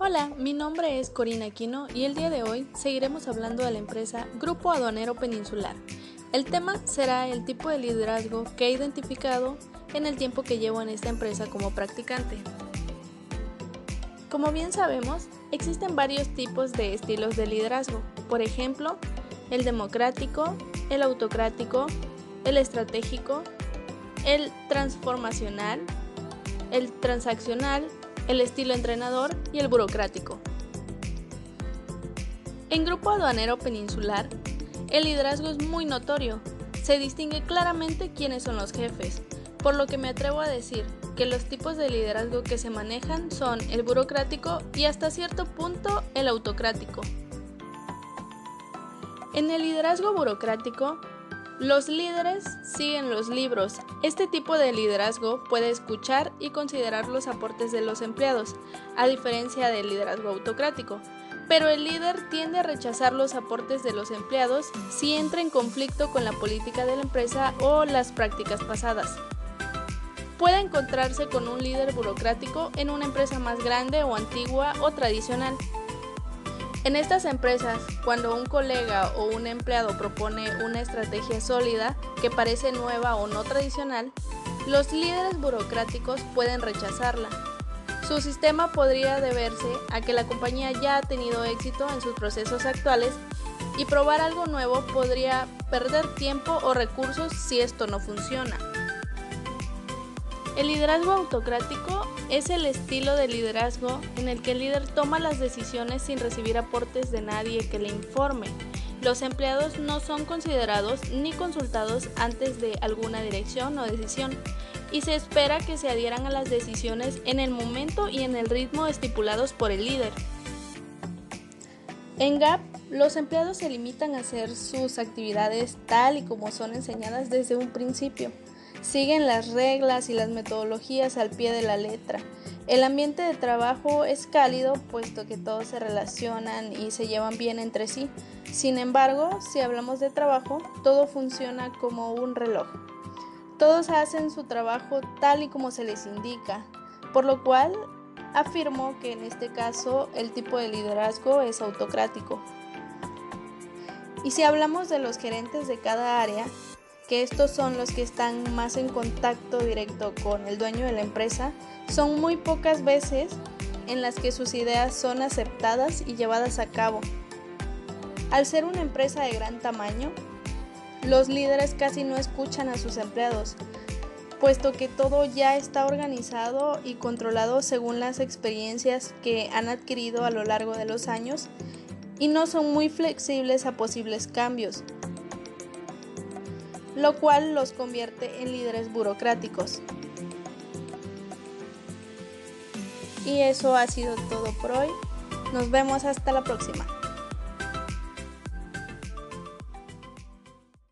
Hola, mi nombre es Corina Aquino y el día de hoy seguiremos hablando de la empresa Grupo Aduanero Peninsular. El tema será el tipo de liderazgo que he identificado en el tiempo que llevo en esta empresa como practicante. Como bien sabemos, existen varios tipos de estilos de liderazgo, por ejemplo, el democrático, el autocrático, el estratégico, el transformacional, el transaccional, el estilo entrenador y el burocrático. En Grupo Aduanero Peninsular, el liderazgo es muy notorio. Se distingue claramente quiénes son los jefes, por lo que me atrevo a decir que los tipos de liderazgo que se manejan son el burocrático y hasta cierto punto el autocrático. En el liderazgo burocrático, los líderes siguen los libros. Este tipo de liderazgo puede escuchar y considerar los aportes de los empleados, a diferencia del liderazgo autocrático. Pero el líder tiende a rechazar los aportes de los empleados si entra en conflicto con la política de la empresa o las prácticas pasadas. Puede encontrarse con un líder burocrático en una empresa más grande o antigua o tradicional. En estas empresas, cuando un colega o un empleado propone una estrategia sólida que parece nueva o no tradicional, los líderes burocráticos pueden rechazarla. Su sistema podría deberse a que la compañía ya ha tenido éxito en sus procesos actuales y probar algo nuevo podría perder tiempo o recursos si esto no funciona. El liderazgo autocrático es el estilo de liderazgo en el que el líder toma las decisiones sin recibir aportes de nadie que le informe. Los empleados no son considerados ni consultados antes de alguna dirección o decisión y se espera que se adhieran a las decisiones en el momento y en el ritmo estipulados por el líder. En GAP, los empleados se limitan a hacer sus actividades tal y como son enseñadas desde un principio siguen las reglas y las metodologías al pie de la letra. El ambiente de trabajo es cálido puesto que todos se relacionan y se llevan bien entre sí. Sin embargo, si hablamos de trabajo, todo funciona como un reloj. Todos hacen su trabajo tal y como se les indica, por lo cual afirmo que en este caso el tipo de liderazgo es autocrático. Y si hablamos de los gerentes de cada área, que estos son los que están más en contacto directo con el dueño de la empresa, son muy pocas veces en las que sus ideas son aceptadas y llevadas a cabo. Al ser una empresa de gran tamaño, los líderes casi no escuchan a sus empleados, puesto que todo ya está organizado y controlado según las experiencias que han adquirido a lo largo de los años y no son muy flexibles a posibles cambios lo cual los convierte en líderes burocráticos. Y eso ha sido todo por hoy. Nos vemos hasta la próxima.